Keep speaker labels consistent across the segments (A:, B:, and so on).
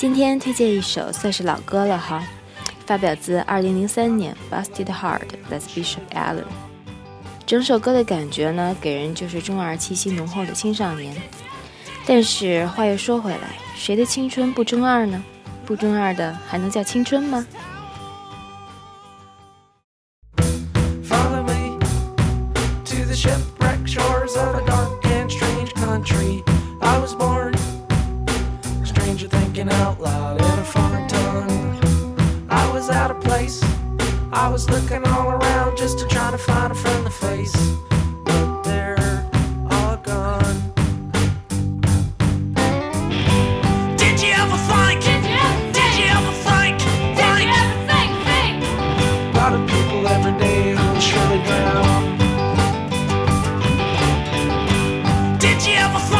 A: 今天推荐一首算是老歌了哈，发表自二零零三年《Busted Hard》t s Bishop Allen。整首歌的感觉呢，给人就是中二气息浓厚的青少年。但是话又说回来，谁的青春不中二呢？不中二的还能叫青春吗？f
B: o o to l l w me the ship. place. I was looking all around just to try to find a friendly face, but they're all gone. Did you ever think? Did you ever, think? Did you ever
C: Think.
B: A lot of people every day will surely drown. Did you ever think?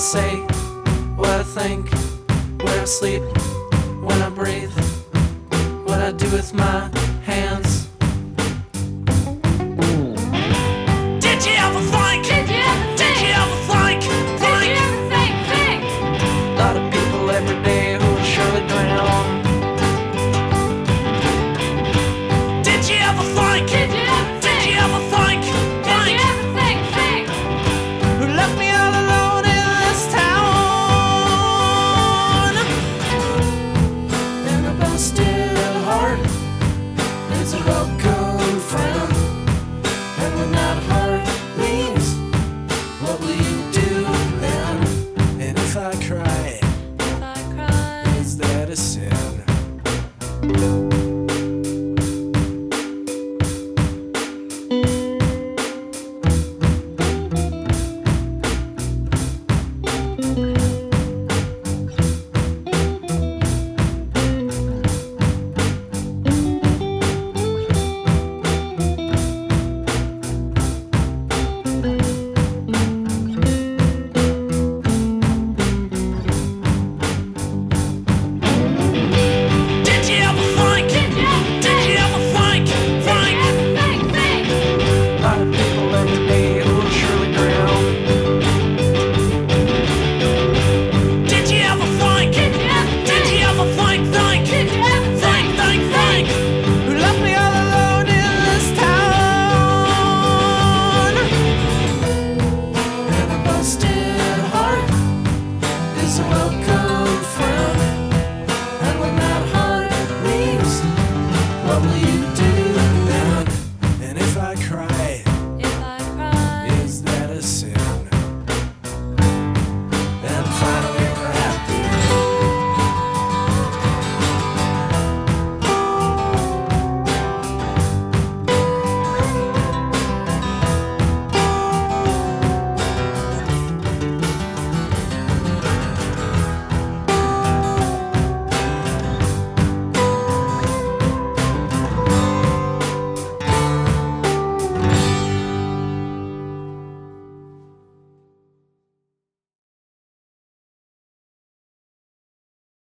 B: say, what I think, when I sleep, when I breathe, what I do with my hands.